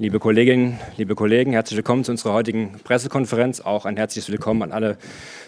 Liebe Kolleginnen, liebe Kollegen, herzlich willkommen zu unserer heutigen Pressekonferenz. Auch ein herzliches Willkommen an alle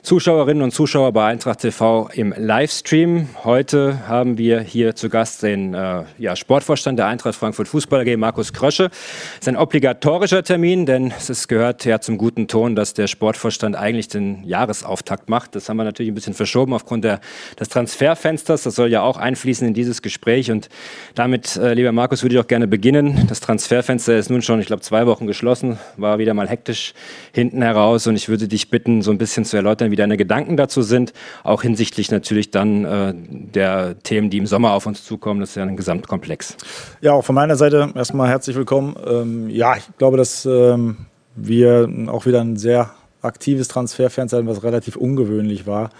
Zuschauerinnen und Zuschauer bei Eintracht TV im Livestream. Heute haben wir hier zu Gast den äh, ja, Sportvorstand der Eintracht Frankfurt Fußball AG, Markus Krösche. Es ist ein obligatorischer Termin, denn es gehört ja zum guten Ton, dass der Sportvorstand eigentlich den Jahresauftakt macht. Das haben wir natürlich ein bisschen verschoben aufgrund der, des Transferfensters. Das soll ja auch einfließen in dieses Gespräch. Und damit, äh, lieber Markus, würde ich auch gerne beginnen. Das Transferfenster ist nun nun schon, ich glaube, zwei Wochen geschlossen, war wieder mal hektisch hinten heraus und ich würde dich bitten, so ein bisschen zu erläutern, wie deine Gedanken dazu sind, auch hinsichtlich natürlich dann äh, der Themen, die im Sommer auf uns zukommen. Das ist ja ein Gesamtkomplex. Ja, auch von meiner Seite erstmal herzlich willkommen. Ähm, ja, ich glaube, dass ähm, wir auch wieder ein sehr aktives Transferfenster hatten, was relativ ungewöhnlich war.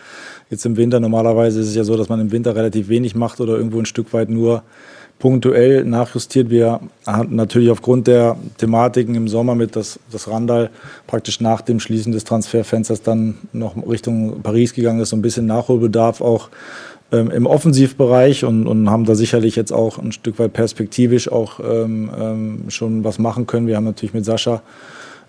Jetzt im Winter normalerweise ist es ja so, dass man im Winter relativ wenig macht oder irgendwo ein Stück weit nur punktuell nachjustiert. Wir hatten natürlich aufgrund der Thematiken im Sommer mit das, das Randall praktisch nach dem Schließen des Transferfensters dann noch Richtung Paris gegangen ist, so ein bisschen Nachholbedarf auch ähm, im Offensivbereich und, und haben da sicherlich jetzt auch ein Stück weit perspektivisch auch ähm, ähm, schon was machen können. Wir haben natürlich mit Sascha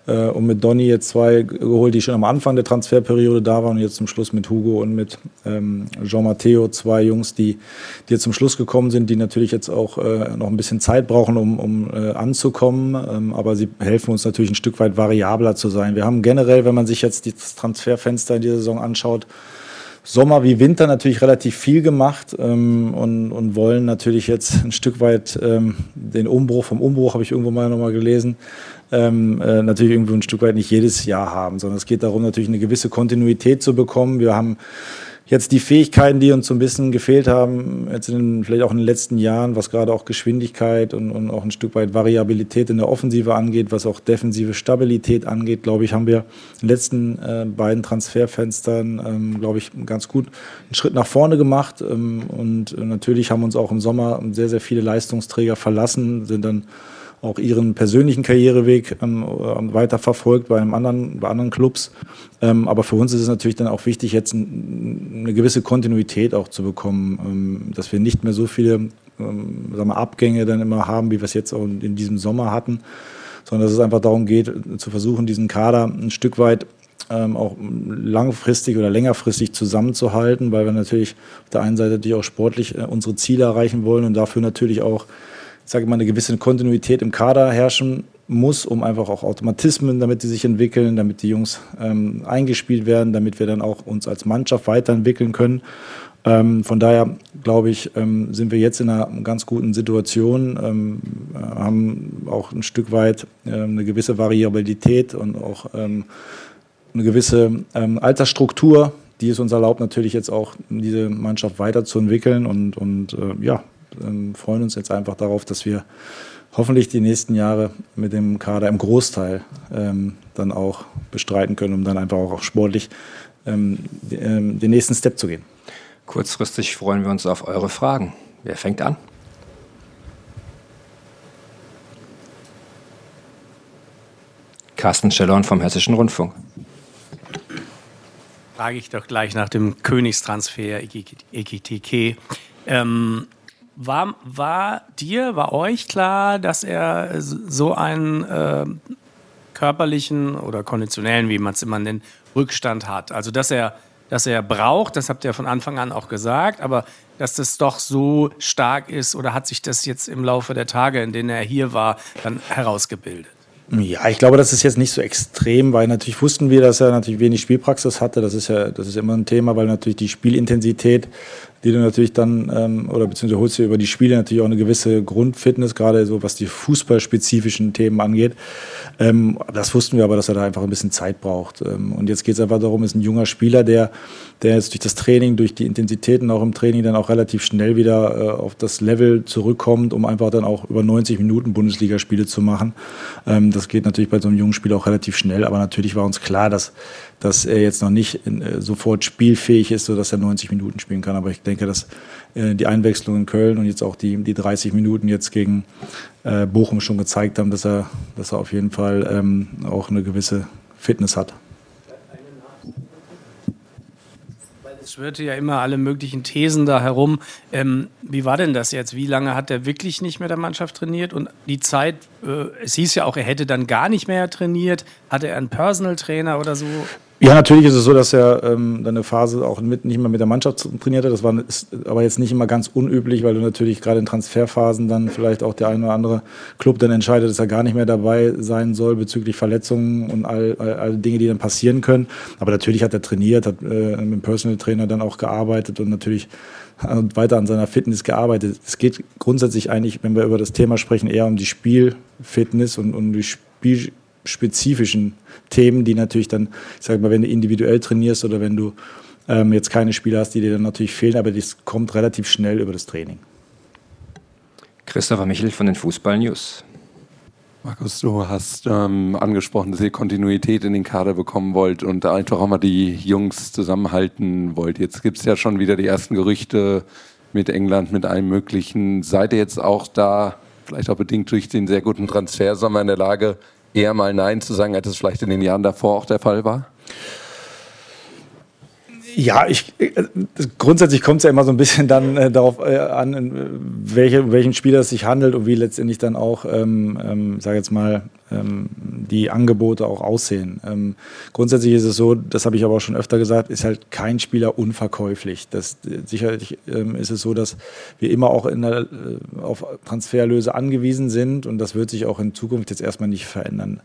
äh, und mit Donny jetzt zwei geholt, die schon am Anfang der Transferperiode da waren und jetzt zum Schluss mit Hugo und mit ähm, Jean Matteo, zwei Jungs, die, die jetzt zum Schluss gekommen sind, die natürlich jetzt auch äh, noch ein bisschen Zeit brauchen, um, um äh, anzukommen, ähm, aber sie helfen uns natürlich ein Stück weit variabler zu sein. Wir haben generell, wenn man sich jetzt das Transferfenster in dieser Saison anschaut, Sommer wie Winter natürlich relativ viel gemacht ähm, und, und wollen natürlich jetzt ein Stück weit ähm, den Umbruch vom Umbruch, habe ich irgendwo mal nochmal gelesen, ähm, äh, natürlich irgendwo ein Stück weit nicht jedes Jahr haben, sondern es geht darum, natürlich eine gewisse Kontinuität zu bekommen. Wir haben jetzt die Fähigkeiten, die uns so ein bisschen gefehlt haben, jetzt in den, vielleicht auch in den letzten Jahren, was gerade auch Geschwindigkeit und, und auch ein Stück weit Variabilität in der Offensive angeht, was auch defensive Stabilität angeht, glaube ich, haben wir in den letzten äh, beiden Transferfenstern, ähm, glaube ich, ganz gut einen Schritt nach vorne gemacht. Ähm, und natürlich haben uns auch im Sommer sehr, sehr viele Leistungsträger verlassen, sind dann auch ihren persönlichen Karriereweg ähm, äh, weiter verfolgt bei, einem anderen, bei anderen Clubs. Ähm, aber für uns ist es natürlich dann auch wichtig, jetzt ein, eine gewisse Kontinuität auch zu bekommen, ähm, dass wir nicht mehr so viele ähm, wir, Abgänge dann immer haben, wie wir es jetzt auch in diesem Sommer hatten, sondern dass es einfach darum geht, zu versuchen, diesen Kader ein Stück weit ähm, auch langfristig oder längerfristig zusammenzuhalten, weil wir natürlich auf der einen Seite natürlich auch sportlich äh, unsere Ziele erreichen wollen und dafür natürlich auch sage mal, eine gewisse Kontinuität im Kader herrschen muss, um einfach auch Automatismen, damit die sich entwickeln, damit die Jungs ähm, eingespielt werden, damit wir dann auch uns als Mannschaft weiterentwickeln können. Ähm, von daher glaube ich, ähm, sind wir jetzt in einer ganz guten Situation, ähm, haben auch ein Stück weit äh, eine gewisse Variabilität und auch ähm, eine gewisse ähm, Altersstruktur, die es uns erlaubt, natürlich jetzt auch diese Mannschaft weiterzuentwickeln und, und äh, ja, ähm, freuen uns jetzt einfach darauf, dass wir hoffentlich die nächsten Jahre mit dem Kader im Großteil ähm, dann auch bestreiten können, um dann einfach auch sportlich ähm, ähm, den nächsten Step zu gehen. Kurzfristig freuen wir uns auf eure Fragen. Wer fängt an? Carsten Schellorn vom Hessischen Rundfunk. Frage ich doch gleich nach dem Königstransfer EGTK. Ähm, war, war dir, war euch klar, dass er so einen äh, körperlichen oder konditionellen, wie man es immer nennt, Rückstand hat? Also, dass er, dass er braucht, das habt ihr von Anfang an auch gesagt, aber dass das doch so stark ist oder hat sich das jetzt im Laufe der Tage, in denen er hier war, dann herausgebildet? Ja, ich glaube, das ist jetzt nicht so extrem, weil natürlich wussten wir, dass er natürlich wenig Spielpraxis hatte. Das ist ja, das ist immer ein Thema, weil natürlich die Spielintensität die du natürlich dann, ähm, oder beziehungsweise holst du über die Spiele natürlich auch eine gewisse Grundfitness, gerade so was die fußballspezifischen Themen angeht. Ähm, das wussten wir aber, dass er da einfach ein bisschen Zeit braucht. Ähm, und jetzt geht es einfach darum, ist ein junger Spieler, der, der jetzt durch das Training, durch die Intensitäten auch im Training dann auch relativ schnell wieder äh, auf das Level zurückkommt, um einfach dann auch über 90 Minuten Bundesligaspiele zu machen. Ähm, das geht natürlich bei so einem jungen Spieler auch relativ schnell, aber natürlich war uns klar, dass, dass er jetzt noch nicht in, äh, sofort spielfähig ist, sodass er 90 Minuten spielen kann. Aber ich denke, dass äh, die Einwechslung in Köln und jetzt auch die, die 30 Minuten jetzt gegen äh, Bochum schon gezeigt haben, dass er, dass er auf jeden Fall ähm, auch eine gewisse Fitness hat. Es schwirrte ja immer alle möglichen Thesen da herum. Ähm, wie war denn das jetzt? Wie lange hat er wirklich nicht mehr der Mannschaft trainiert? Und die Zeit, äh, es hieß ja auch, er hätte dann gar nicht mehr trainiert. Hatte er einen Personal Trainer oder so? Ja, natürlich ist es so, dass er ähm, dann eine Phase auch mit, nicht mehr mit der Mannschaft trainiert hat. Das war ist aber jetzt nicht immer ganz unüblich, weil du natürlich gerade in Transferphasen dann vielleicht auch der ein oder andere Club dann entscheidet, dass er gar nicht mehr dabei sein soll bezüglich Verletzungen und all, all, all Dinge, die dann passieren können. Aber natürlich hat er trainiert, hat äh, mit dem Personal Trainer dann auch gearbeitet und natürlich weiter an seiner Fitness gearbeitet. Es geht grundsätzlich eigentlich, wenn wir über das Thema sprechen, eher um die Spielfitness und um die Spiel spezifischen Themen, die natürlich dann, ich sage mal, wenn du individuell trainierst oder wenn du ähm, jetzt keine Spieler hast, die dir dann natürlich fehlen, aber das kommt relativ schnell über das Training. Christopher Michel von den Fußball News. Markus, du hast ähm, angesprochen, dass ihr Kontinuität in den Kader bekommen wollt und einfach auch mal die Jungs zusammenhalten wollt. Jetzt gibt es ja schon wieder die ersten Gerüchte mit England, mit allem Möglichen. Seid ihr jetzt auch da, vielleicht auch bedingt durch den sehr guten Transfersommer in der Lage, eher mal Nein zu sagen, als es vielleicht in den Jahren davor auch der Fall war? Ja, ich, äh, grundsätzlich kommt es ja immer so ein bisschen dann äh, darauf äh, an, welche, welchen Spieler es sich handelt und wie letztendlich dann auch, ähm, ähm, sage jetzt mal, die Angebote auch aussehen. Ähm, grundsätzlich ist es so, das habe ich aber auch schon öfter gesagt, ist halt kein Spieler unverkäuflich. Das, sicherlich ähm, ist es so, dass wir immer auch der, äh, auf Transferlöse angewiesen sind und das wird sich auch in Zukunft jetzt erstmal nicht verändern.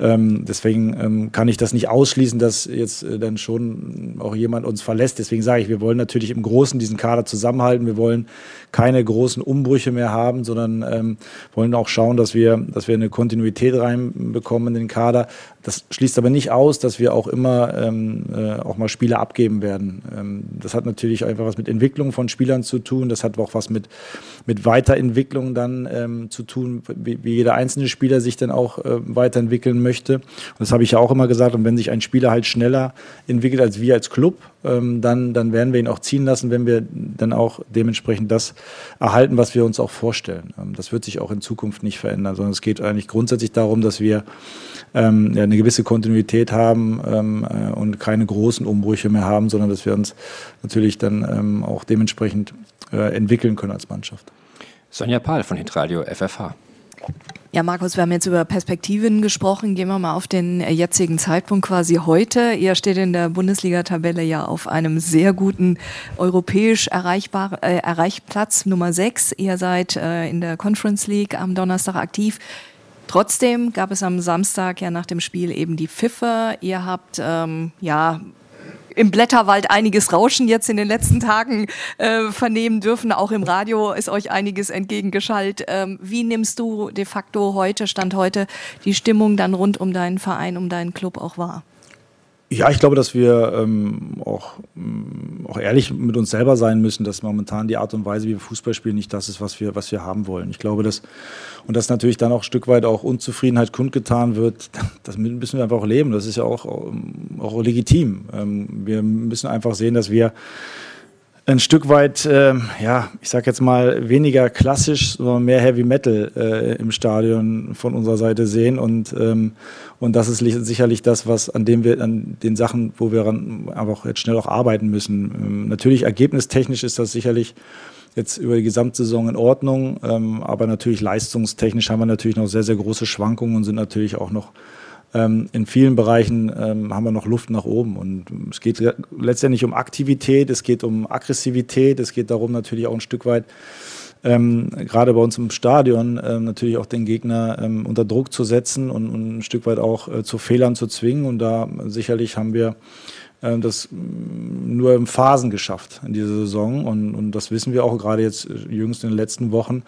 Ähm, deswegen ähm, kann ich das nicht ausschließen, dass jetzt äh, dann schon auch jemand uns verlässt. Deswegen sage ich, wir wollen natürlich im Großen diesen Kader zusammenhalten. Wir wollen keine großen Umbrüche mehr haben, sondern ähm, wollen auch schauen, dass wir, dass wir eine Kontinuität reinbekommen in den Kader. Das schließt aber nicht aus, dass wir auch immer ähm, äh, auch mal Spieler abgeben werden. Ähm, das hat natürlich einfach was mit Entwicklung von Spielern zu tun. Das hat auch was mit, mit Weiterentwicklung dann ähm, zu tun, wie, wie, jeder einzelne Spieler sich dann auch äh, weiterentwickeln möchte. Und das habe ich ja auch immer gesagt. Und wenn sich ein Spieler halt schneller entwickelt als wir als Club, ähm, dann, dann werden wir ihn auch ziehen lassen, wenn wir dann auch dementsprechend das erhalten, was wir uns auch vorstellen. Ähm, das wird sich auch in Zukunft nicht verändern, sondern es geht eigentlich grundsätzlich darum, dass wir ähm, ja, eine gewisse Kontinuität haben ähm, äh, und keine großen Umbrüche mehr haben, sondern dass wir uns natürlich dann ähm, auch dementsprechend äh, entwickeln können als Mannschaft. Sonja Pahl von Hitradio FFH. Ja, Markus, wir haben jetzt über Perspektiven gesprochen. Gehen wir mal auf den jetzigen Zeitpunkt quasi heute. Ihr steht in der Bundesliga-Tabelle ja auf einem sehr guten europäisch erreichbaren äh, Erreichplatz Nummer 6. Ihr seid äh, in der Conference League am Donnerstag aktiv. Trotzdem gab es am Samstag ja nach dem Spiel eben die Pfiffe. Ihr habt ähm, ja im Blätterwald einiges Rauschen jetzt in den letzten Tagen äh, vernehmen dürfen. Auch im Radio ist euch einiges entgegengeschallt. Ähm, wie nimmst du de facto heute, Stand heute, die Stimmung dann rund um deinen Verein, um deinen Club auch wahr? Ja, ich glaube, dass wir ähm, auch, ähm, auch ehrlich mit uns selber sein müssen, dass momentan die Art und Weise, wie wir Fußball spielen, nicht das ist, was wir, was wir haben wollen. Ich glaube, dass und dass natürlich dann auch ein Stück weit auch Unzufriedenheit kundgetan wird, das müssen wir einfach auch leben. Das ist ja auch, auch legitim. Ähm, wir müssen einfach sehen, dass wir ein Stück weit, äh, ja, ich sag jetzt mal, weniger klassisch, sondern mehr Heavy Metal äh, im Stadion von unserer Seite sehen. Und, ähm, und das ist sicherlich das, was an dem wir, an den Sachen, wo wir einfach jetzt schnell auch arbeiten müssen. Ähm, natürlich ergebnistechnisch ist das sicherlich jetzt über die Gesamtsaison in Ordnung, ähm, aber natürlich leistungstechnisch haben wir natürlich noch sehr, sehr große Schwankungen und sind natürlich auch noch in vielen Bereichen ähm, haben wir noch Luft nach oben. Und es geht letztendlich um Aktivität, es geht um Aggressivität, es geht darum natürlich auch ein Stück weit, ähm, gerade bei uns im Stadion ähm, natürlich auch den Gegner ähm, unter Druck zu setzen und, und ein Stück weit auch äh, zu Fehlern zu zwingen. Und da sicherlich haben wir äh, das mm, nur in Phasen geschafft in dieser Saison. Und, und das wissen wir auch gerade jetzt äh, jüngst in den letzten Wochen.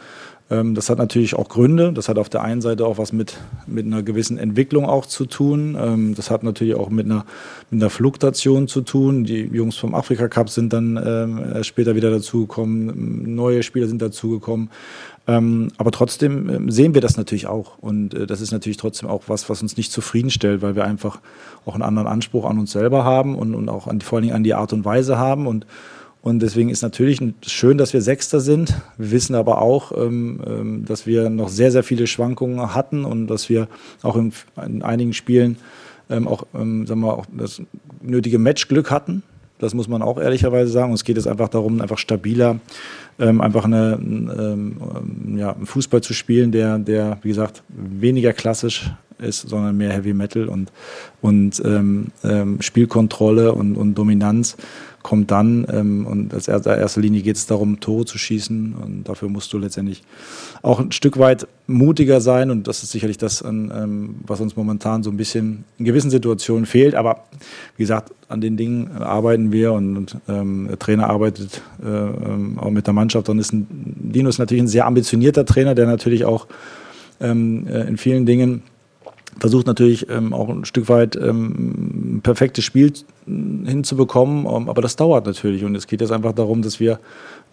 Ähm, das hat natürlich auch Gründe. Das hat auf der einen Seite auch was mit, mit einer gewissen Entwicklung auch zu tun. Ähm, das hat natürlich auch mit einer, mit einer Fluktuation zu tun. Die Jungs vom Afrika Cup sind dann ähm, später wieder dazugekommen. Neue Spieler sind dazugekommen. Ähm, aber trotzdem sehen wir das natürlich auch. Und äh, das ist natürlich trotzdem auch was, was uns nicht zufriedenstellt, weil wir einfach auch einen anderen Anspruch an uns selber haben und, und auch an, vor allen Dingen an die Art und Weise haben. Und, und deswegen ist natürlich schön, dass wir Sechster sind. Wir wissen aber auch, ähm, ähm, dass wir noch sehr, sehr viele Schwankungen hatten und dass wir auch in, in einigen Spielen ähm, auch, sagen wir, auch das nötige Matchglück hatten Das muss man auch ehrlicherweise sagen. Und es geht jetzt einfach darum, einfach stabiler, einfach eine, ja, einen Fußball zu spielen, der, der, wie gesagt, weniger klassisch ist, sondern mehr Heavy Metal und, und ähm, Spielkontrolle und, und Dominanz kommt dann. Ähm, und als erster, erster Linie geht es darum, Tore zu schießen. Und dafür musst du letztendlich auch ein Stück weit mutiger sein. Und das ist sicherlich das, ähm, was uns momentan so ein bisschen in gewissen Situationen fehlt. Aber wie gesagt, an den Dingen arbeiten wir und, und ähm, der Trainer arbeitet äh, ähm, auch mit der Mannschaft. Und ist ein, Dino ist natürlich ein sehr ambitionierter Trainer, der natürlich auch ähm, äh, in vielen Dingen versucht natürlich ähm, auch ein Stück weit ähm, perfektes Spiel hinzubekommen, ähm, aber das dauert natürlich und es geht jetzt einfach darum, dass wir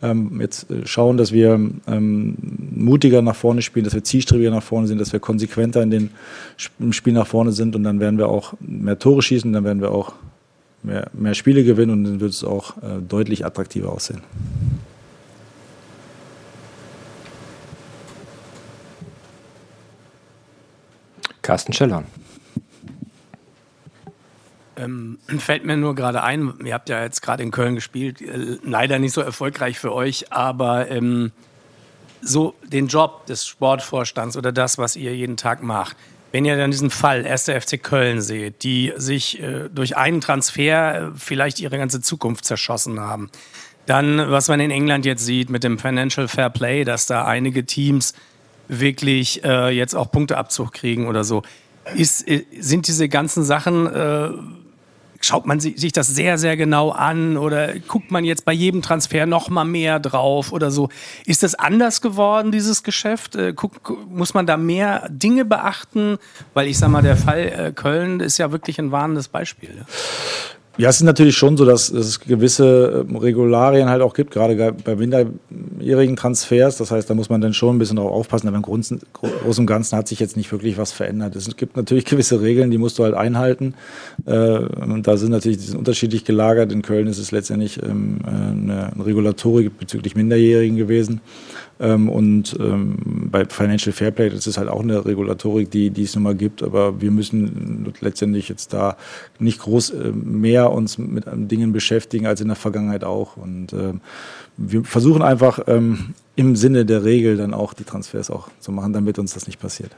ähm, jetzt äh, schauen, dass wir ähm, mutiger nach vorne spielen, dass wir zielstrebiger nach vorne sind, dass wir konsequenter in den im Spiel nach vorne sind und dann werden wir auch mehr Tore schießen, dann werden wir auch mehr, mehr Spiele gewinnen und dann wird es auch äh, deutlich attraktiver aussehen. Carsten Scheller. Ähm, fällt mir nur gerade ein, ihr habt ja jetzt gerade in Köln gespielt, äh, leider nicht so erfolgreich für euch, aber ähm, so den Job des Sportvorstands oder das, was ihr jeden Tag macht, wenn ihr dann diesen Fall 1. FC Köln seht, die sich äh, durch einen Transfer äh, vielleicht ihre ganze Zukunft zerschossen haben, dann, was man in England jetzt sieht mit dem Financial Fair Play, dass da einige Teams wirklich äh, jetzt auch Punkteabzug kriegen oder so. Ist, äh, sind diese ganzen Sachen, schaut man sich das sehr, sehr genau an oder guckt man jetzt bei jedem Transfer noch mal mehr drauf oder so? Ist das anders geworden, dieses Geschäft? Äh, guck, muss man da mehr Dinge beachten? Weil ich sag mal, der Fall äh, Köln ist ja wirklich ein warnendes Beispiel. Ja? Es ist natürlich schon so, dass es gewisse ähm, Regularien halt auch gibt, gerade bei minderjährigen Transfers. Das heißt, da muss man dann schon ein bisschen drauf aufpassen. Aber im Großen, Großen und Ganzen hat sich jetzt nicht wirklich was verändert. Es gibt natürlich gewisse Regeln, die musst du halt einhalten. Äh, und da sind natürlich die sind unterschiedlich gelagert. In Köln ist es letztendlich ähm, eine Regulatorik bezüglich Minderjährigen gewesen. Ähm, und ähm, bei Financial Fairplay, das ist halt auch eine Regulatorik, die, die es nun mal gibt, aber wir müssen letztendlich jetzt da nicht groß äh, mehr uns mit Dingen beschäftigen als in der Vergangenheit auch. Und äh, wir versuchen einfach ähm, im Sinne der Regel dann auch die Transfers auch zu machen, damit uns das nicht passiert.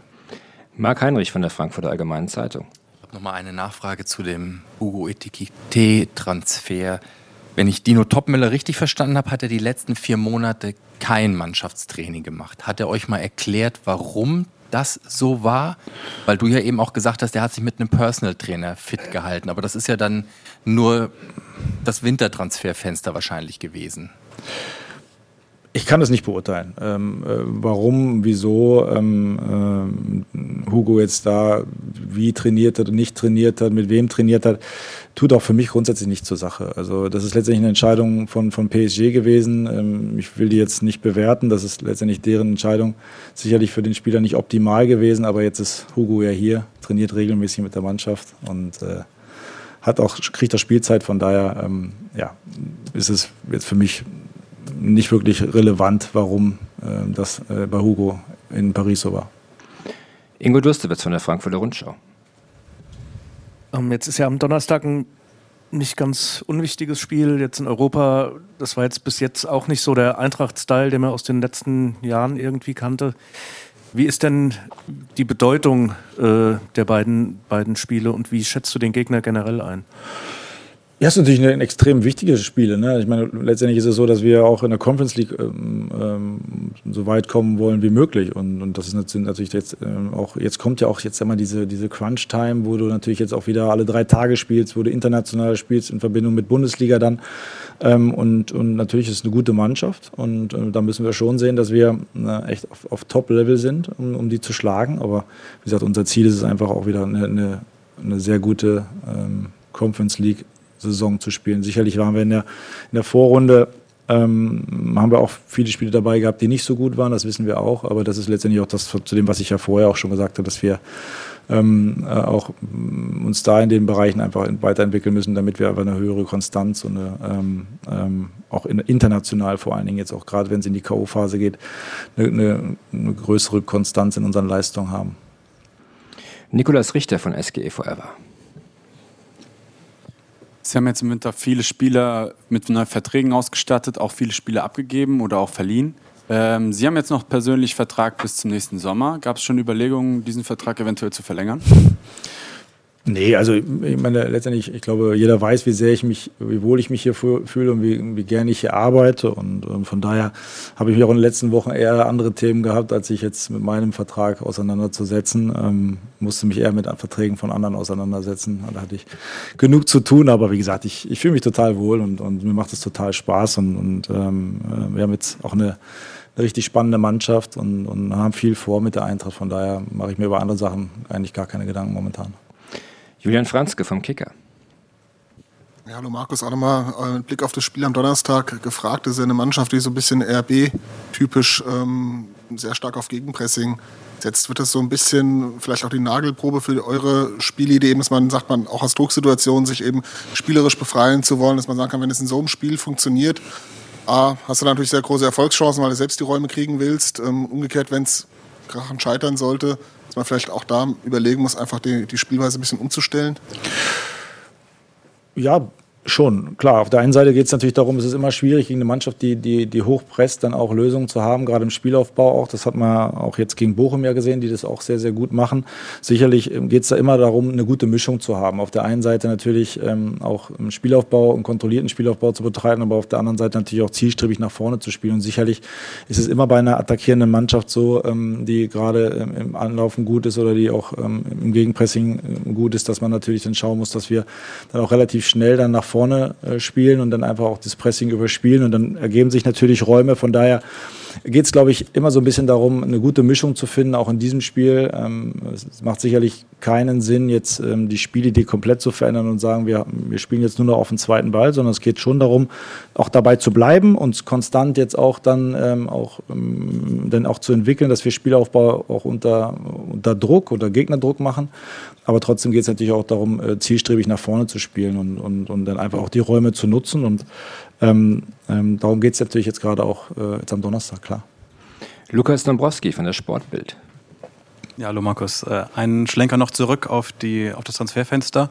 Marc Heinrich von der Frankfurter Allgemeinen Zeitung. Ich habe nochmal eine Nachfrage zu dem Hugo Etikette-Transfer. Wenn ich Dino Topmüller richtig verstanden habe, hat er die letzten vier Monate kein Mannschaftstraining gemacht. Hat er euch mal erklärt, warum das so war? Weil du ja eben auch gesagt hast, er hat sich mit einem Personal Trainer fit gehalten. Aber das ist ja dann nur das Wintertransferfenster wahrscheinlich gewesen. Ich kann das nicht beurteilen. Ähm, äh, warum, wieso ähm, äh, Hugo jetzt da wie trainiert hat nicht trainiert hat, mit wem trainiert hat, tut auch für mich grundsätzlich nicht zur Sache. Also das ist letztendlich eine Entscheidung von, von PSG gewesen. Ähm, ich will die jetzt nicht bewerten. Das ist letztendlich deren Entscheidung. Sicherlich für den Spieler nicht optimal gewesen, aber jetzt ist Hugo ja hier, trainiert regelmäßig mit der Mannschaft und äh, hat auch, kriegt auch Spielzeit. Von daher ähm, ja, ist es jetzt für mich nicht wirklich relevant, warum äh, das äh, bei Hugo in Paris so war. Ingo Durstewitz von der Frankfurter Rundschau. Ähm, jetzt ist ja am Donnerstag ein nicht ganz unwichtiges Spiel jetzt in Europa. Das war jetzt bis jetzt auch nicht so der Eintracht-Style, den man aus den letzten Jahren irgendwie kannte. Wie ist denn die Bedeutung äh, der beiden, beiden Spiele und wie schätzt du den Gegner generell ein? Ja, ist natürlich ein extrem wichtiges Spiel. Ne? Ich meine, letztendlich ist es so, dass wir auch in der Conference League ähm, ähm, so weit kommen wollen wie möglich. Und, und das ist natürlich jetzt ähm, auch, jetzt kommt ja auch jetzt einmal diese, diese Crunch-Time, wo du natürlich jetzt auch wieder alle drei Tage spielst, wo du international spielst in Verbindung mit Bundesliga dann. Ähm, und, und natürlich ist es eine gute Mannschaft. Und äh, da müssen wir schon sehen, dass wir äh, echt auf, auf Top-Level sind, um, um die zu schlagen. Aber wie gesagt, unser Ziel ist es einfach auch wieder eine, eine, eine sehr gute ähm, Conference League Saison zu spielen. Sicherlich waren wir in der, in der Vorrunde, ähm, haben wir auch viele Spiele dabei gehabt, die nicht so gut waren, das wissen wir auch, aber das ist letztendlich auch das zu dem, was ich ja vorher auch schon gesagt habe, dass wir ähm, äh, auch mm, uns da in den Bereichen einfach weiterentwickeln müssen, damit wir einfach eine höhere Konstanz und eine, ähm, ähm, auch in, international vor allen Dingen jetzt auch gerade, wenn es in die K.O.-Phase geht, eine, eine, eine größere Konstanz in unseren Leistungen haben. Nikolas Richter von SGE Forever. Sie haben jetzt im Winter viele Spieler mit neuen Verträgen ausgestattet, auch viele Spieler abgegeben oder auch verliehen. Ähm, Sie haben jetzt noch persönlich Vertrag bis zum nächsten Sommer. Gab es schon Überlegungen, diesen Vertrag eventuell zu verlängern? Nee, also ich meine, letztendlich, ich glaube, jeder weiß, wie sehr ich mich, wie wohl ich mich hier fühle und wie, wie gerne ich hier arbeite. Und, und von daher habe ich mich auch in den letzten Wochen eher andere Themen gehabt, als sich jetzt mit meinem Vertrag auseinanderzusetzen. Ähm, musste mich eher mit Verträgen von anderen auseinandersetzen. Da hatte ich genug zu tun, aber wie gesagt, ich, ich fühle mich total wohl und, und mir macht es total Spaß. Und, und ähm, äh, wir haben jetzt auch eine eine richtig spannende Mannschaft und, und haben viel vor mit der Eintracht. Von daher mache ich mir über andere Sachen eigentlich gar keine Gedanken momentan. Julian Franzke vom Kicker. Ja, hallo Markus, auch nochmal äh, mit Blick auf das Spiel am Donnerstag gefragt. Das ist ja eine Mannschaft, die so ein bisschen RB-typisch ähm, sehr stark auf Gegenpressing setzt. Wird das so ein bisschen vielleicht auch die Nagelprobe für eure Spielidee, dass man sagt, man auch aus Drucksituationen sich eben spielerisch befreien zu wollen, dass man sagen kann, wenn es in so einem Spiel funktioniert, A, hast du natürlich sehr große Erfolgschancen, weil du selbst die Räume kriegen willst. Ähm, umgekehrt, wenn es krachend scheitern sollte, dass man vielleicht auch da überlegen muss, einfach die, die Spielweise ein bisschen umzustellen? Ja, Schon, klar. Auf der einen Seite geht es natürlich darum, es ist immer schwierig, gegen eine Mannschaft, die, die, die hochpresst, dann auch Lösungen zu haben, gerade im Spielaufbau auch. Das hat man auch jetzt gegen Bochum ja gesehen, die das auch sehr, sehr gut machen. Sicherlich ähm, geht es da immer darum, eine gute Mischung zu haben. Auf der einen Seite natürlich ähm, auch im Spielaufbau, einen kontrollierten Spielaufbau zu betreiben, aber auf der anderen Seite natürlich auch zielstrebig nach vorne zu spielen. Und sicherlich ist es immer bei einer attackierenden Mannschaft so, ähm, die gerade ähm, im Anlaufen gut ist oder die auch ähm, im Gegenpressing äh, gut ist, dass man natürlich dann schauen muss, dass wir dann auch relativ schnell dann nach vorne äh, spielen und dann einfach auch das Pressing überspielen und dann ergeben sich natürlich Räume. Von daher geht es, glaube ich, immer so ein bisschen darum, eine gute Mischung zu finden, auch in diesem Spiel. Ähm, es macht sicherlich keinen Sinn, jetzt ähm, die Spielidee komplett zu verändern und sagen, wir, wir spielen jetzt nur noch auf den zweiten Ball, sondern es geht schon darum, auch dabei zu bleiben und konstant jetzt auch dann ähm, auch, ähm, dann auch zu entwickeln, dass wir Spielaufbau auch unter, unter Druck oder Gegnerdruck machen aber trotzdem geht es natürlich auch darum, äh, zielstrebig nach vorne zu spielen und, und, und dann einfach auch die Räume zu nutzen. Und ähm, ähm, darum geht es natürlich jetzt gerade auch äh, jetzt am Donnerstag, klar. Lukas Dombrowski von der Sportbild. Ja, hallo Markus. Äh, einen Schlenker noch zurück auf, die, auf das Transferfenster.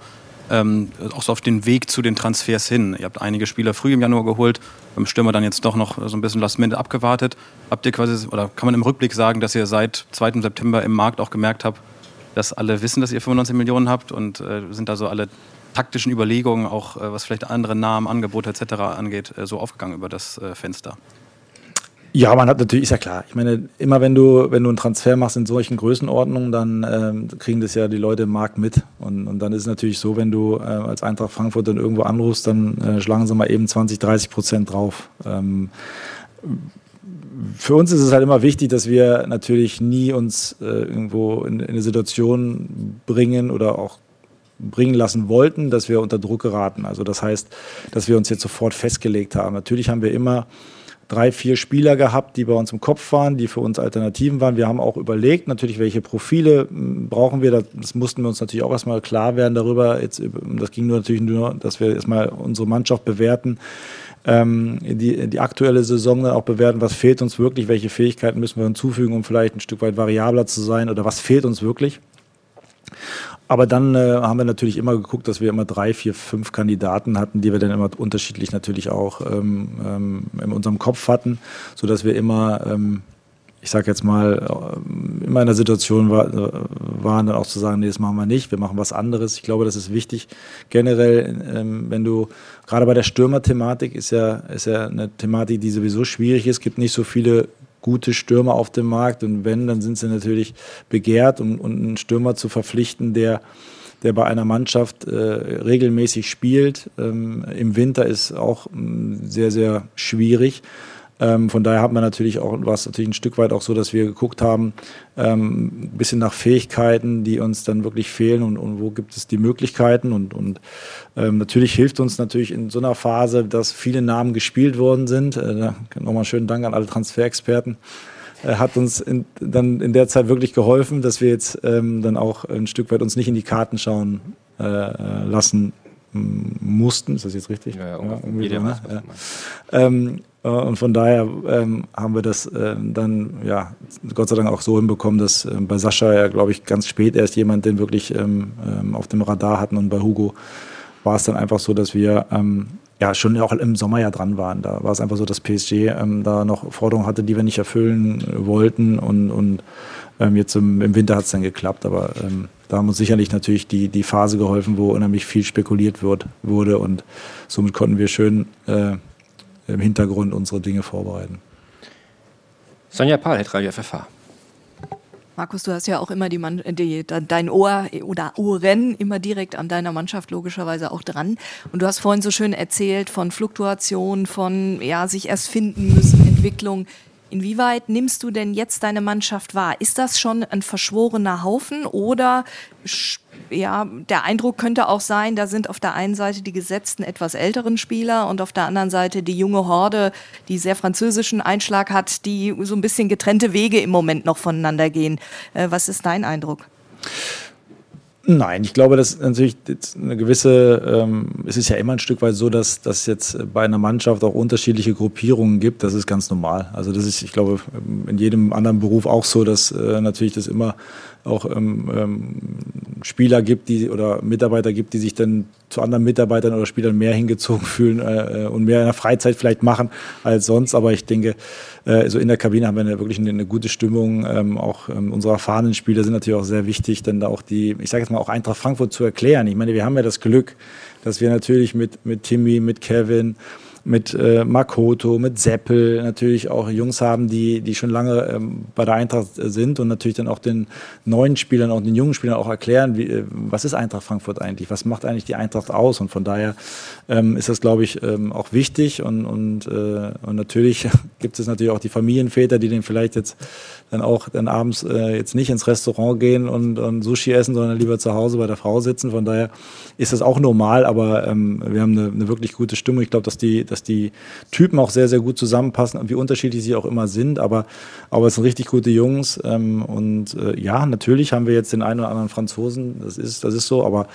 Ähm, auch so auf den Weg zu den Transfers hin. Ihr habt einige Spieler früh im Januar geholt, beim Stürmer dann jetzt doch noch so ein bisschen Last Minute abgewartet. Habt ihr quasi, oder kann man im Rückblick sagen, dass ihr seit 2. September im Markt auch gemerkt habt, dass alle wissen, dass ihr 95 Millionen habt und äh, sind da so alle taktischen Überlegungen, auch äh, was vielleicht andere Namen, Angebote etc. angeht, äh, so aufgegangen über das äh, Fenster? Ja, man hat natürlich, ist ja klar. Ich meine, immer wenn du, wenn du einen Transfer machst in solchen Größenordnungen, dann ähm, kriegen das ja die Leute im Markt mit. Und, und dann ist es natürlich so, wenn du äh, als Eintracht Frankfurt dann irgendwo anrufst, dann äh, schlagen sie mal eben 20, 30 Prozent drauf. Ähm, für uns ist es halt immer wichtig, dass wir natürlich nie uns äh, irgendwo in, in, eine Situation bringen oder auch bringen lassen wollten, dass wir unter Druck geraten. Also das heißt, dass wir uns jetzt sofort festgelegt haben. Natürlich haben wir immer drei, vier Spieler gehabt, die bei uns im Kopf waren, die für uns Alternativen waren. Wir haben auch überlegt, natürlich, welche Profile hm, brauchen wir. Das mussten wir uns natürlich auch erstmal klar werden darüber. Jetzt, das ging nur natürlich nur, dass wir erstmal unsere Mannschaft bewerten ähm, die, die aktuelle Saison dann auch bewerten, was fehlt uns wirklich, welche Fähigkeiten müssen wir hinzufügen, um vielleicht ein Stück weit variabler zu sein oder was fehlt uns wirklich. Aber dann äh, haben wir natürlich immer geguckt, dass wir immer drei, vier, fünf Kandidaten hatten, die wir dann immer unterschiedlich natürlich auch ähm, ähm, in unserem Kopf hatten, sodass wir immer ähm, ich sage jetzt mal, äh, in meiner Situation war, äh, waren dann auch zu sagen, nee, das machen wir nicht, wir machen was anderes. Ich glaube, das ist wichtig. Generell, ähm, wenn du, gerade bei der Stürmer-Thematik ist ja, ist ja eine Thematik, die sowieso schwierig ist. Gibt nicht so viele gute Stürmer auf dem Markt und wenn, dann sind sie natürlich begehrt, um, um einen Stürmer zu verpflichten, der der bei einer Mannschaft äh, regelmäßig spielt. Ähm, Im Winter ist auch ähm, sehr, sehr schwierig. Ähm, von daher hat man natürlich auch, war es natürlich ein Stück weit auch so, dass wir geguckt haben, ähm, ein bisschen nach Fähigkeiten, die uns dann wirklich fehlen und, und wo gibt es die Möglichkeiten und, und ähm, natürlich hilft uns natürlich in so einer Phase, dass viele Namen gespielt worden sind. Äh, nochmal schönen Dank an alle Transferexperten äh, hat uns in, dann in der Zeit wirklich geholfen, dass wir jetzt ähm, dann auch ein Stück weit uns nicht in die Karten schauen äh, äh lassen mussten. Ist das jetzt richtig? Ja, ja, ja, so, ne? ja. Ähm, äh, und von daher ähm, haben wir das ähm, dann, ja, Gott sei Dank auch so hinbekommen, dass ähm, bei Sascha ja, glaube ich, ganz spät erst jemand den wirklich ähm, ähm, auf dem Radar hatten und bei Hugo war es dann einfach so, dass wir ähm, ja schon auch im Sommer ja dran waren. Da war es einfach so, dass PSG ähm, da noch Forderungen hatte, die wir nicht erfüllen wollten und, und jetzt im, im Winter hat es dann geklappt, aber da haben uns sicherlich natürlich die, die Phase geholfen, wo unheimlich viel spekuliert wird, wurde und somit konnten wir schön äh, im Hintergrund unsere Dinge vorbereiten. Sonja Pahl, Radio FFH. Markus, du hast ja auch immer die, Mann, die, dein Ohr oder Ohren immer direkt an deiner Mannschaft logischerweise auch dran. Und du hast vorhin so schön erzählt von Fluktuation, von ja, sich erst finden müssen, Entwicklung. Inwieweit nimmst du denn jetzt deine Mannschaft wahr? Ist das schon ein verschworener Haufen oder ja, der Eindruck könnte auch sein, da sind auf der einen Seite die gesetzten etwas älteren Spieler und auf der anderen Seite die junge Horde, die sehr französischen Einschlag hat, die so ein bisschen getrennte Wege im Moment noch voneinander gehen. Äh, was ist dein Eindruck? Nein, ich glaube, dass natürlich eine gewisse, ähm, es ist ja immer ein Stück weit so, dass dass jetzt bei einer Mannschaft auch unterschiedliche Gruppierungen gibt. Das ist ganz normal. Also das ist, ich glaube, in jedem anderen Beruf auch so, dass äh, natürlich das immer auch ähm, ähm, Spieler gibt, die oder Mitarbeiter gibt, die sich dann zu anderen Mitarbeitern oder Spielern mehr hingezogen fühlen äh, und mehr in der Freizeit vielleicht machen als sonst. Aber ich denke, äh, so in der Kabine haben wir eine, wirklich eine, eine gute Stimmung. Ähm, auch ähm, unsere erfahrenen Spieler sind natürlich auch sehr wichtig, denn da auch die, ich sage jetzt mal auch Eintracht Frankfurt zu erklären. Ich meine, wir haben ja das Glück, dass wir natürlich mit mit Timmy, mit Kevin mit äh, Makoto, mit Seppel natürlich auch Jungs haben, die, die schon lange ähm, bei der Eintracht sind und natürlich dann auch den neuen Spielern, auch den jungen Spielern auch erklären, wie, äh, was ist Eintracht Frankfurt eigentlich, was macht eigentlich die Eintracht aus und von daher ähm, ist das, glaube ich, ähm, auch wichtig und, und, äh, und natürlich gibt es natürlich auch die Familienväter, die den vielleicht jetzt dann auch dann abends äh, jetzt nicht ins Restaurant gehen und, und Sushi essen, sondern lieber zu Hause bei der Frau sitzen. Von daher ist das auch normal, aber ähm, wir haben eine, eine wirklich gute Stimmung. Ich glaube, dass die, dass die Typen auch sehr, sehr gut zusammenpassen wie unterschiedlich sie auch immer sind, aber, aber es sind richtig gute Jungs. Ähm, und äh, ja, natürlich haben wir jetzt den einen oder anderen Franzosen, das ist, das ist so, aber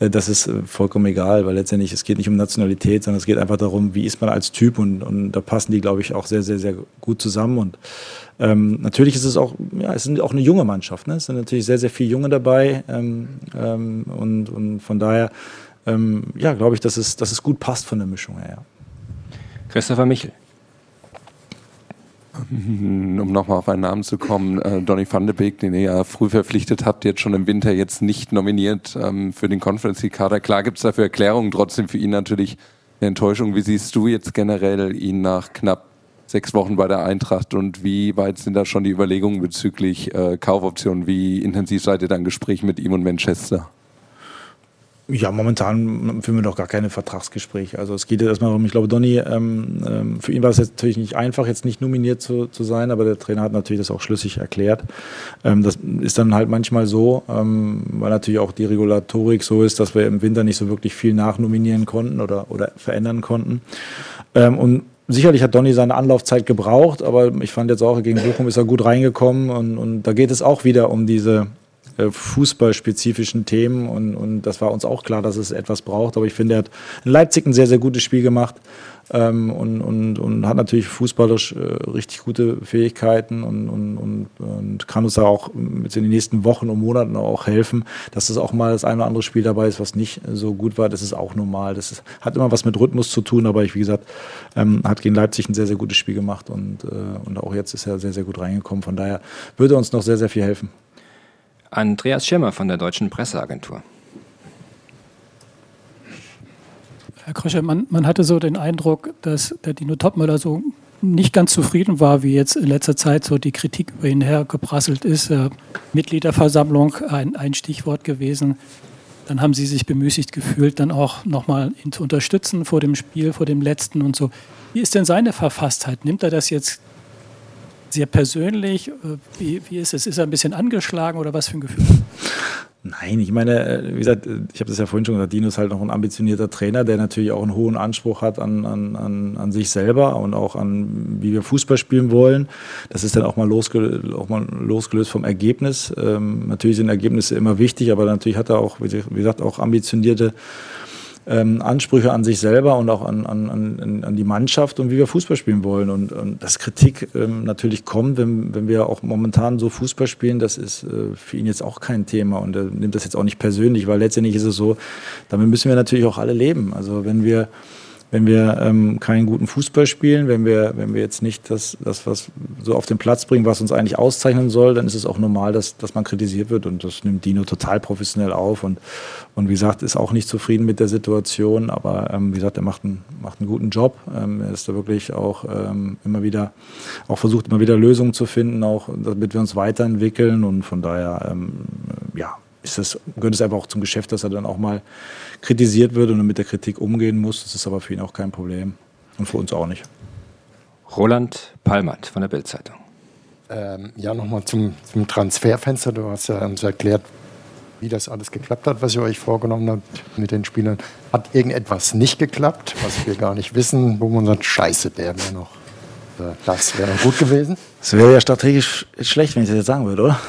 äh, das ist äh, vollkommen egal, weil letztendlich es geht nicht um Nationalität, sondern es geht einfach darum, wie ist man als Typ und, und da passen die, glaube ich, auch sehr, sehr, sehr gut zusammen und ähm, natürlich ist es auch, ja, es sind auch eine junge Mannschaft. Ne? Es sind natürlich sehr, sehr viele Junge dabei ähm, ähm, und, und von daher, ähm, ja, glaube ich, dass es, dass es gut passt von der Mischung her. Ja. Christopher Michel. Um nochmal auf einen Namen zu kommen, äh, Donny van de Beek, den ihr ja früh verpflichtet habt, jetzt schon im Winter jetzt nicht nominiert ähm, für den Conference League Kader. Klar gibt es dafür Erklärungen, trotzdem für ihn natürlich eine Enttäuschung. Wie siehst du jetzt generell ihn nach knapp sechs Wochen bei der Eintracht und wie weit sind da schon die Überlegungen bezüglich äh, Kaufoptionen? Wie intensiv seid ihr dann Gespräch mit ihm und Manchester? Ja, momentan führen wir noch gar keine Vertragsgespräche. Also es geht erstmal darum, ich glaube, Donny, ähm, ähm, für ihn war es jetzt natürlich nicht einfach, jetzt nicht nominiert zu, zu sein, aber der Trainer hat natürlich das auch schlüssig erklärt. Ähm, das ist dann halt manchmal so, ähm, weil natürlich auch die Regulatorik so ist, dass wir im Winter nicht so wirklich viel nachnominieren konnten oder, oder verändern konnten. Ähm, und sicherlich hat Donny seine Anlaufzeit gebraucht, aber ich fand jetzt auch, gegen Bochum ist er gut reingekommen und, und da geht es auch wieder um diese äh, fußballspezifischen Themen und, und das war uns auch klar, dass es etwas braucht. Aber ich finde, er hat in Leipzig ein sehr, sehr gutes Spiel gemacht ähm, und, und, und hat natürlich fußballisch äh, richtig gute Fähigkeiten und, und, und, und kann uns da auch in den nächsten Wochen und Monaten auch helfen, dass das auch mal das eine oder andere Spiel dabei ist, was nicht so gut war. Das ist auch normal. Das ist, hat immer was mit Rhythmus zu tun, aber ich, wie gesagt, ähm, hat gegen Leipzig ein sehr, sehr gutes Spiel gemacht und, äh, und auch jetzt ist er sehr, sehr gut reingekommen. Von daher würde uns noch sehr, sehr viel helfen. Andreas Schirmer von der Deutschen Presseagentur. Herr Kröscher, man, man, hatte so den Eindruck, dass der Dino Topmöller so nicht ganz zufrieden war, wie jetzt in letzter Zeit so die Kritik über ihn hergeprasselt ist. Äh, Mitgliederversammlung, ein, ein Stichwort gewesen. Dann haben Sie sich bemüßigt gefühlt, dann auch nochmal ihn zu unterstützen vor dem Spiel, vor dem letzten und so. Wie ist denn seine Verfasstheit? Nimmt er das jetzt sehr persönlich? Äh, wie, wie ist es? Ist er ein bisschen angeschlagen oder was für ein Gefühl? Nein, ich meine, äh, wie gesagt, ich habe das ja vorhin schon gesagt, Dino ist halt noch ein ambitionierter Trainer, der natürlich auch einen hohen Anspruch hat an, an, an sich selber und auch an, wie wir Fußball spielen wollen. Das ist dann auch mal, losgelöst, auch mal losgelöst vom Ergebnis. Ähm, natürlich sind Ergebnisse immer wichtig, aber natürlich hat er auch, wie gesagt, auch ambitionierte ähm, Ansprüche an sich selber und auch an, an, an, an die Mannschaft und wie wir Fußball spielen wollen. Und, und dass Kritik ähm, natürlich kommt, wenn, wenn wir auch momentan so Fußball spielen, das ist äh, für ihn jetzt auch kein Thema und er nimmt das jetzt auch nicht persönlich, weil letztendlich ist es so, damit müssen wir natürlich auch alle leben. Also wenn wir wenn wir ähm, keinen guten Fußball spielen, wenn wir, wenn wir jetzt nicht das, das, was so auf den Platz bringen, was uns eigentlich auszeichnen soll, dann ist es auch normal, dass, dass man kritisiert wird. Und das nimmt Dino total professionell auf und, und wie gesagt, ist auch nicht zufrieden mit der Situation. Aber ähm, wie gesagt, er macht einen, macht einen guten Job. Ähm, er ist da wirklich auch ähm, immer wieder, auch versucht immer wieder Lösungen zu finden, auch damit wir uns weiterentwickeln. Und von daher, ähm, ja, ist das, gehört es einfach auch zum Geschäft, dass er dann auch mal kritisiert wird und mit der Kritik umgehen muss. Das ist aber für ihn auch kein Problem und für uns auch nicht. Roland Palmert von der Bildzeitung. Ähm, ja, nochmal zum, zum Transferfenster. Du hast ja uns erklärt, wie das alles geklappt hat, was ihr euch vorgenommen habt mit den Spielern. Hat irgendetwas nicht geklappt, was wir gar nicht wissen, wo man sagt, scheiße, der wäre noch, äh, das wäre noch gut gewesen? Das wäre ja strategisch schlecht, wenn ich das jetzt sagen würde, oder?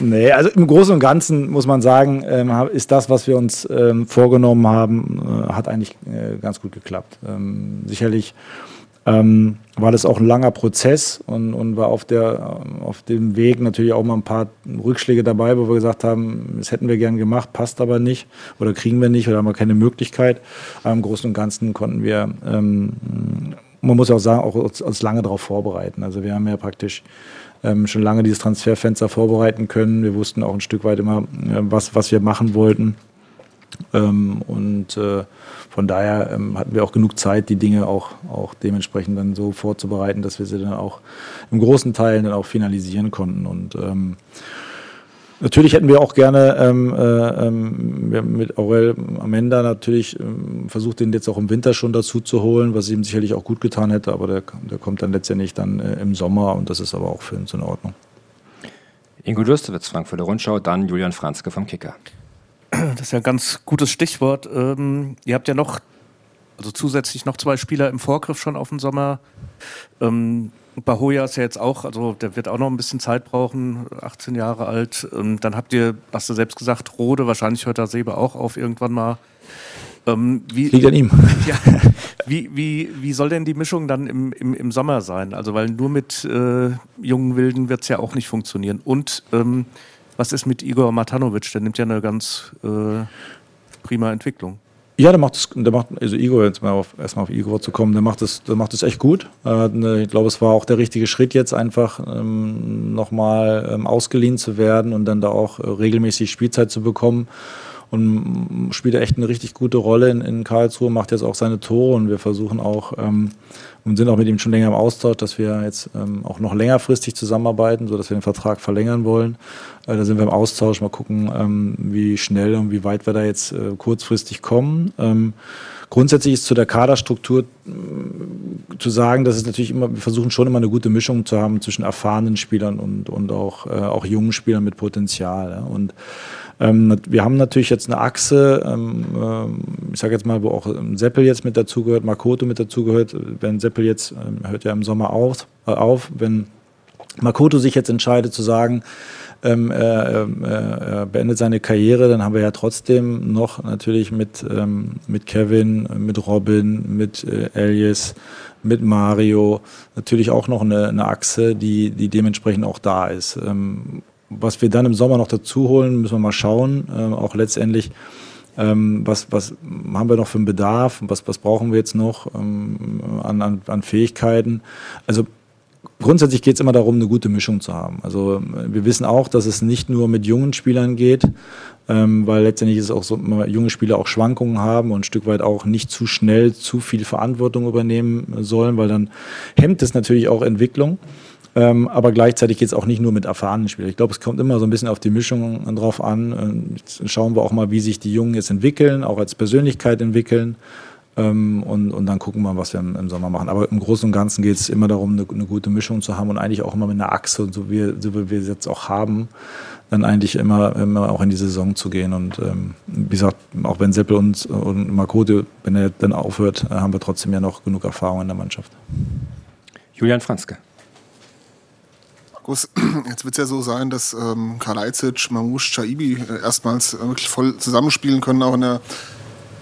Nee, also im Großen und Ganzen muss man sagen, ähm, ist das, was wir uns ähm, vorgenommen haben, äh, hat eigentlich äh, ganz gut geklappt. Ähm, sicherlich war das auch ein langer Prozess und, und war auf, der, auf dem Weg natürlich auch mal ein paar Rückschläge dabei, wo wir gesagt haben, das hätten wir gern gemacht, passt aber nicht oder kriegen wir nicht oder haben wir keine Möglichkeit. Aber im Großen und Ganzen konnten wir, man muss auch sagen, auch uns, uns lange darauf vorbereiten. Also wir haben ja praktisch ähm, schon lange dieses Transferfenster vorbereiten können. Wir wussten auch ein Stück weit immer, äh, was, was wir machen wollten. Ähm, und äh, von daher ähm, hatten wir auch genug Zeit, die Dinge auch, auch dementsprechend dann so vorzubereiten, dass wir sie dann auch im großen Teil dann auch finalisieren konnten. Und ähm, Natürlich hätten wir auch gerne ähm, äh, ähm, mit Aurel Amenda natürlich ähm, versucht, den jetzt auch im Winter schon dazu zu holen, was ihm sicherlich auch gut getan hätte, aber der, der kommt dann letztendlich dann äh, im Sommer und das ist aber auch für uns in Ordnung. Ingo Dürstewitz, Frankfurter Rundschau, dann Julian Franzke vom Kicker. Das ist ja ein ganz gutes Stichwort. Ähm, ihr habt ja noch, also zusätzlich noch zwei Spieler im Vorgriff schon auf den Sommer. Ähm, Bahoya ist ja jetzt auch, also der wird auch noch ein bisschen Zeit brauchen, 18 Jahre alt. Ähm, dann habt ihr, hast du selbst gesagt, Rode, wahrscheinlich hört der Sebe auch auf irgendwann mal. Ähm, wie, Liegt an ihm. Ja, wie, wie, wie soll denn die Mischung dann im, im, im Sommer sein? Also, weil nur mit äh, jungen Wilden wird es ja auch nicht funktionieren. Und ähm, was ist mit Igor Matanovic? Der nimmt ja eine ganz äh, prima Entwicklung. Ja, der macht es, der macht, also Igor, jetzt mal auf, erstmal auf Igor zu kommen, der macht es, der macht es echt gut. Äh, ich glaube, es war auch der richtige Schritt jetzt einfach ähm, nochmal ähm, ausgeliehen zu werden und dann da auch äh, regelmäßig Spielzeit zu bekommen. Und spielt er echt eine richtig gute Rolle in, in Karlsruhe, macht jetzt auch seine Tore und wir versuchen auch ähm, und sind auch mit ihm schon länger im Austausch, dass wir jetzt ähm, auch noch längerfristig zusammenarbeiten, sodass wir den Vertrag verlängern wollen. Äh, da sind wir im Austausch, mal gucken, ähm, wie schnell und wie weit wir da jetzt äh, kurzfristig kommen. Ähm, grundsätzlich ist zu der Kaderstruktur äh, zu sagen, dass es natürlich immer, wir versuchen schon immer eine gute Mischung zu haben zwischen erfahrenen Spielern und, und auch, äh, auch jungen Spielern mit Potenzial. Ja. Und ähm, wir haben natürlich jetzt eine Achse, ähm, äh, ich sage jetzt mal, wo auch Seppel jetzt mit dazugehört, Makoto mit dazugehört. Wenn Seppel jetzt, äh, hört ja im Sommer auf, äh, auf wenn Makoto sich jetzt entscheidet zu sagen, ähm, er, er, beendet seine Karriere, dann haben wir ja trotzdem noch natürlich mit, ähm, mit Kevin, mit Robin, mit äh, Elias, mit Mario natürlich auch noch eine, eine Achse, die, die dementsprechend auch da ist. Ähm, was wir dann im Sommer noch dazu holen, müssen wir mal schauen. Ähm, auch letztendlich, ähm, was, was haben wir noch für einen Bedarf? Was, was brauchen wir jetzt noch ähm, an, an, an Fähigkeiten? Also grundsätzlich geht es immer darum, eine gute Mischung zu haben. Also wir wissen auch, dass es nicht nur mit jungen Spielern geht, ähm, weil letztendlich ist es auch so, junge Spieler auch Schwankungen haben und ein Stück weit auch nicht zu schnell zu viel Verantwortung übernehmen sollen, weil dann hemmt es natürlich auch Entwicklung. Ähm, aber gleichzeitig geht es auch nicht nur mit erfahrenen Spielern. Ich glaube, es kommt immer so ein bisschen auf die Mischung drauf an. Jetzt schauen wir auch mal, wie sich die Jungen jetzt entwickeln, auch als Persönlichkeit entwickeln. Ähm, und, und dann gucken wir, was wir im, im Sommer machen. Aber im Großen und Ganzen geht es immer darum, eine, eine, gute Mischung zu haben und eigentlich auch immer mit einer Achse, so wie, so wie wir es jetzt auch haben, dann eigentlich immer, immer auch in die Saison zu gehen. Und ähm, wie gesagt, auch wenn Seppel und, und Makote, wenn er dann aufhört, haben wir trotzdem ja noch genug Erfahrung in der Mannschaft. Julian Franzke. Markus, jetzt wird es ja so sein, dass ähm, Karl Eizic, Mamouche, Chaibi äh, erstmals äh, wirklich voll zusammenspielen können, auch in der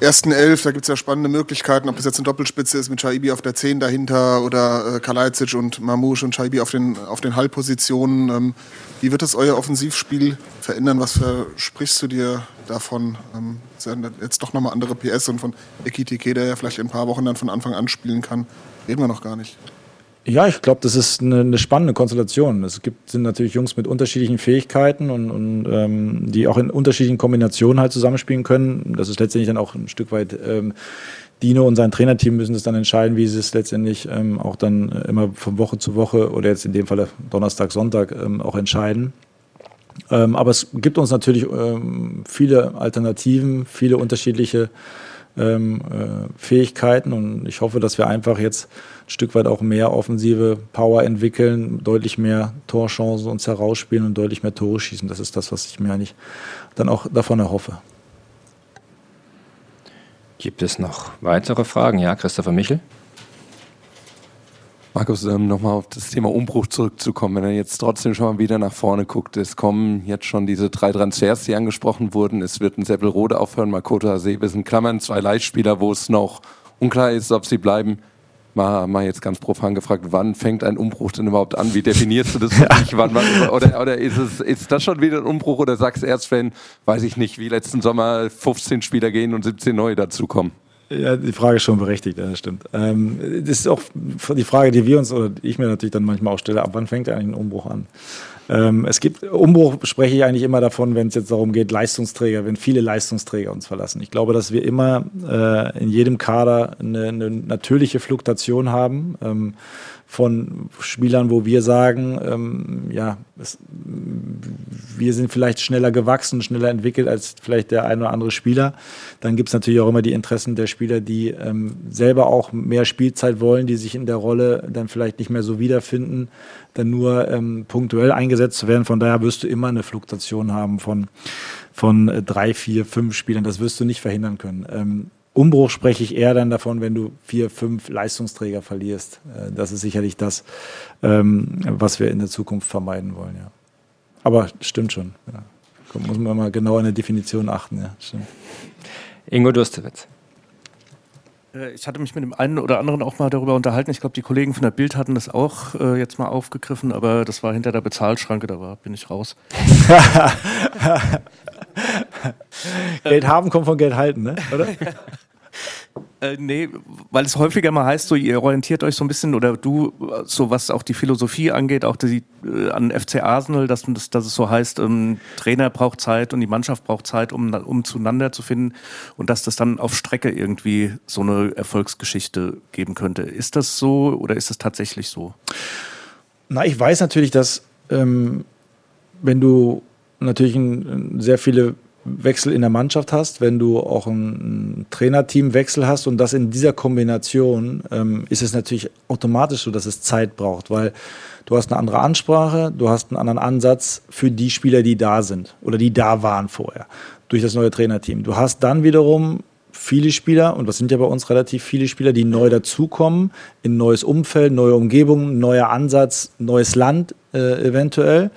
ersten Elf, da gibt es ja spannende Möglichkeiten, ob das jetzt eine Doppelspitze ist mit Shaibi auf der 10 dahinter oder äh, Kalajdzic und Mamouche und Shaibi auf den, auf den Halbpositionen. Ähm, wie wird das euer Offensivspiel verändern? Was versprichst du dir davon? Ähm, jetzt doch nochmal andere PS und von Ekitike, der ja vielleicht in ein paar Wochen dann von Anfang an spielen kann, reden wir noch gar nicht. Ja, ich glaube, das ist eine, eine, spannende Konstellation. Es gibt sind natürlich Jungs mit unterschiedlichen Fähigkeiten und, und ähm, die auch in unterschiedlichen Kombinationen halt zusammenspielen können. Das ist letztendlich dann auch ein Stück weit ähm, Dino und sein Trainerteam müssen es dann entscheiden, wie sie es letztendlich ähm, auch dann immer von Woche zu Woche oder jetzt in dem Fall Donnerstag, Sonntag ähm, auch entscheiden. Ähm, aber es gibt uns natürlich ähm, viele Alternativen, viele unterschiedliche ähm, äh, Fähigkeiten und ich hoffe, dass wir einfach jetzt ein Stück weit auch mehr offensive Power entwickeln, deutlich mehr Torchancen uns herausspielen und deutlich mehr Tore schießen. Das ist das, was ich mir eigentlich dann auch davon erhoffe. Gibt es noch weitere Fragen? Ja, Christopher Michel. Markus, ähm, nochmal auf das Thema Umbruch zurückzukommen. Wenn er jetzt trotzdem schon mal wieder nach vorne guckt, es kommen jetzt schon diese drei Transfers, die angesprochen wurden. Es wird ein Seppelrode aufhören, Makoto Hasebe in Klammern, zwei Leihspieler, wo es noch unklar ist, ob sie bleiben. Mal, mal jetzt ganz profan gefragt, wann fängt ein Umbruch denn überhaupt an? Wie definierst du das für dich? Wann, wann, oder oder ist, es, ist das schon wieder ein Umbruch oder sagst du erst, wenn, weiß ich nicht, wie letzten Sommer 15 Spieler gehen und 17 neue dazukommen? Ja, die Frage ist schon berechtigt, das stimmt. Ähm, das ist auch die Frage, die wir uns oder ich mir natürlich dann manchmal auch stelle, ab wann fängt eigentlich ein Umbruch an? Ähm, es gibt, Umbruch spreche ich eigentlich immer davon, wenn es jetzt darum geht, Leistungsträger, wenn viele Leistungsträger uns verlassen. Ich glaube, dass wir immer äh, in jedem Kader eine, eine natürliche Fluktuation haben. Ähm, von Spielern, wo wir sagen, ähm, ja, es, wir sind vielleicht schneller gewachsen, schneller entwickelt als vielleicht der ein oder andere Spieler. Dann gibt es natürlich auch immer die Interessen der Spieler, die ähm, selber auch mehr Spielzeit wollen, die sich in der Rolle dann vielleicht nicht mehr so wiederfinden, dann nur ähm, punktuell eingesetzt zu werden. Von daher wirst du immer eine Fluktuation haben von, von drei, vier, fünf Spielern. Das wirst du nicht verhindern können. Ähm, Umbruch spreche ich eher dann davon, wenn du vier, fünf Leistungsträger verlierst. Äh, das ist sicherlich das, ähm, was wir in der Zukunft vermeiden wollen, ja. Aber stimmt schon. Ja. Muss man mal genau an der Definition achten, ja. Ingo Durstewitz. Äh, ich hatte mich mit dem einen oder anderen auch mal darüber unterhalten. Ich glaube, die Kollegen von der Bild hatten das auch äh, jetzt mal aufgegriffen, aber das war hinter der Bezahlschranke, da war, bin ich raus. Geld haben kommt von Geld halten, ne? oder? Äh, nee, weil es häufiger mal heißt, so ihr orientiert euch so ein bisschen oder du, so was auch die Philosophie angeht, auch die, äh, an FC Arsenal, dass, dass, dass es so heißt, ähm, Trainer braucht Zeit und die Mannschaft braucht Zeit, um, um zueinander zu finden und dass das dann auf Strecke irgendwie so eine Erfolgsgeschichte geben könnte. Ist das so oder ist das tatsächlich so? Na, ich weiß natürlich, dass ähm, wenn du natürlich ein, sehr viele Wechsel in der Mannschaft hast, wenn du auch ein Trainerteamwechsel hast und das in dieser Kombination ähm, ist es natürlich automatisch so, dass es Zeit braucht, weil du hast eine andere Ansprache, du hast einen anderen Ansatz für die Spieler, die da sind oder die da waren vorher durch das neue Trainerteam. Du hast dann wiederum viele Spieler, und das sind ja bei uns relativ viele Spieler, die neu dazukommen, in neues Umfeld, neue Umgebung, neuer Ansatz, neues Land äh, eventuell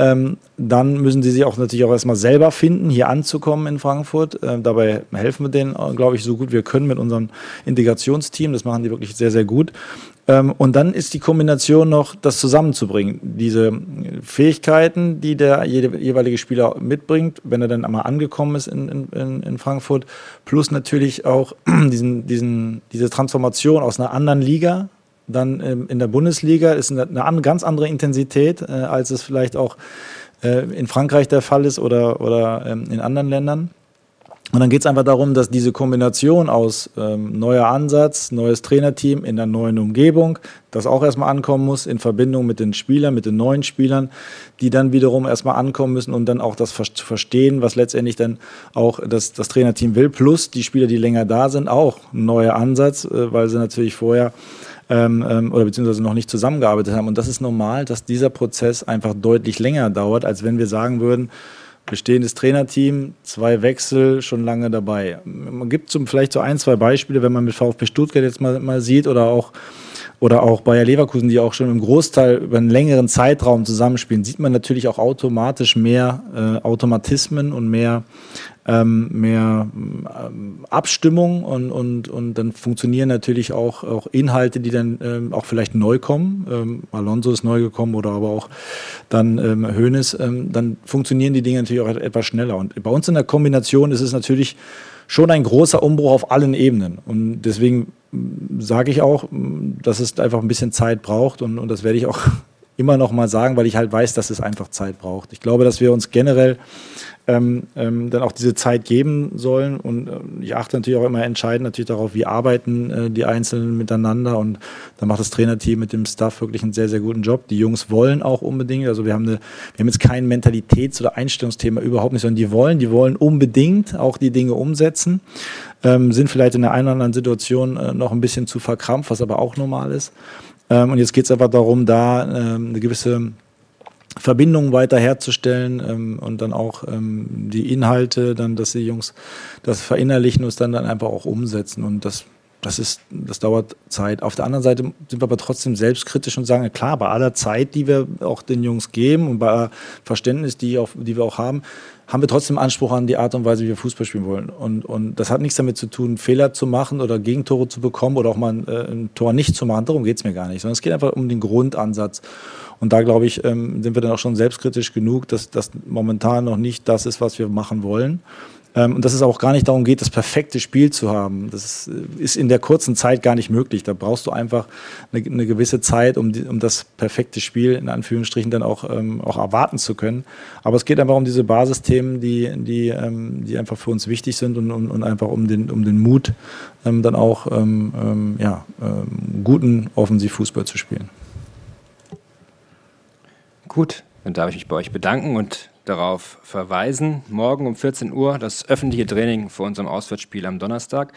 ähm, dann müssen sie sich auch natürlich auch erstmal selber finden, hier anzukommen in Frankfurt. Ähm, dabei helfen wir denen, glaube ich, so gut wir können mit unserem Integrationsteam. Das machen die wirklich sehr, sehr gut. Ähm, und dann ist die Kombination noch, das zusammenzubringen. Diese Fähigkeiten, die der jeweilige Spieler mitbringt, wenn er dann einmal angekommen ist in, in, in Frankfurt, plus natürlich auch diesen, diesen, diese Transformation aus einer anderen Liga, dann ähm, in der Bundesliga ist eine, eine ganz andere Intensität, äh, als es vielleicht auch äh, in Frankreich der Fall ist oder, oder ähm, in anderen Ländern. Und dann geht es einfach darum, dass diese Kombination aus ähm, neuer Ansatz, neues Trainerteam in der neuen Umgebung, das auch erstmal ankommen muss, in Verbindung mit den Spielern, mit den neuen Spielern, die dann wiederum erstmal ankommen müssen und dann auch das zu verstehen, was letztendlich dann auch das, das Trainerteam will, plus die Spieler, die länger da sind, auch ein neuer Ansatz, äh, weil sie natürlich vorher ähm, ähm, oder beziehungsweise noch nicht zusammengearbeitet haben. Und das ist normal, dass dieser Prozess einfach deutlich länger dauert, als wenn wir sagen würden, bestehendes Trainerteam, zwei Wechsel, schon lange dabei. Man gibt zum, vielleicht so ein, zwei Beispiele, wenn man mit VfB Stuttgart jetzt mal, mal sieht oder auch oder auch Bayer Leverkusen, die auch schon im Großteil über einen längeren Zeitraum zusammenspielen, sieht man natürlich auch automatisch mehr äh, Automatismen und mehr ähm, mehr ähm, Abstimmung und, und, und dann funktionieren natürlich auch, auch Inhalte, die dann ähm, auch vielleicht neu kommen. Ähm, Alonso ist neu gekommen oder aber auch dann ähm, Hoeneß, ähm, dann funktionieren die Dinge natürlich auch etwas schneller. Und bei uns in der Kombination ist es natürlich schon ein großer Umbruch auf allen Ebenen. Und deswegen mm, sage ich auch, mm, dass es einfach ein bisschen Zeit braucht und, und das werde ich auch immer noch mal sagen, weil ich halt weiß, dass es einfach Zeit braucht. Ich glaube, dass wir uns generell ähm, ähm, dann auch diese Zeit geben sollen. Und äh, ich achte natürlich auch immer entscheidend natürlich darauf, wie arbeiten äh, die Einzelnen miteinander. Und da macht das Trainerteam mit dem Staff wirklich einen sehr, sehr guten Job. Die Jungs wollen auch unbedingt. Also wir haben, eine, wir haben jetzt kein Mentalitäts- oder Einstellungsthema überhaupt nicht, sondern die wollen, die wollen unbedingt auch die Dinge umsetzen. Ähm, sind vielleicht in der einen oder anderen Situation äh, noch ein bisschen zu verkrampft, was aber auch normal ist. Ähm, und jetzt geht es einfach darum, da ähm, eine gewisse Verbindungen weiter herzustellen ähm, und dann auch ähm, die Inhalte, dann, dass die Jungs das verinnerlichen und es dann, dann einfach auch umsetzen. Und das, das ist, das dauert Zeit. Auf der anderen Seite sind wir aber trotzdem selbstkritisch und sagen, klar, bei aller Zeit, die wir auch den Jungs geben und bei Verständnis, die, auch, die wir auch haben, haben wir trotzdem Anspruch an die Art und Weise, wie wir Fußball spielen wollen. Und, und das hat nichts damit zu tun, Fehler zu machen oder Gegentore zu bekommen oder auch mal ein, äh, ein Tor nicht zu machen. Darum geht es mir gar nicht, sondern es geht einfach um den Grundansatz. Und da, glaube ich, ähm, sind wir dann auch schon selbstkritisch genug, dass das momentan noch nicht das ist, was wir machen wollen. Ähm, und dass es auch gar nicht darum geht, das perfekte Spiel zu haben. Das äh, ist in der kurzen Zeit gar nicht möglich. Da brauchst du einfach eine, eine gewisse Zeit, um, die, um das perfekte Spiel in Anführungsstrichen dann auch, ähm, auch erwarten zu können. Aber es geht einfach um diese Basisthemen, die, die, ähm, die einfach für uns wichtig sind und, und, und einfach um den, um den Mut, ähm, dann auch ähm, ähm, ja, guten Offensivfußball zu spielen. Gut, dann darf ich mich bei euch bedanken und darauf verweisen. Morgen um 14 Uhr das öffentliche Training vor unserem Auswärtsspiel am Donnerstag.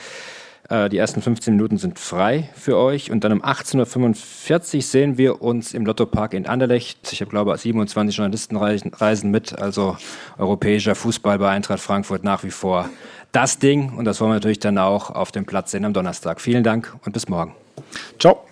Äh, die ersten 15 Minuten sind frei für euch und dann um 18.45 Uhr sehen wir uns im Lottopark in Anderlecht. Ich habe, glaube ich, 27 Journalisten reisen mit, also europäischer Fußball bei Eintracht Frankfurt nach wie vor das Ding und das wollen wir natürlich dann auch auf dem Platz sehen am Donnerstag. Vielen Dank und bis morgen. Ciao.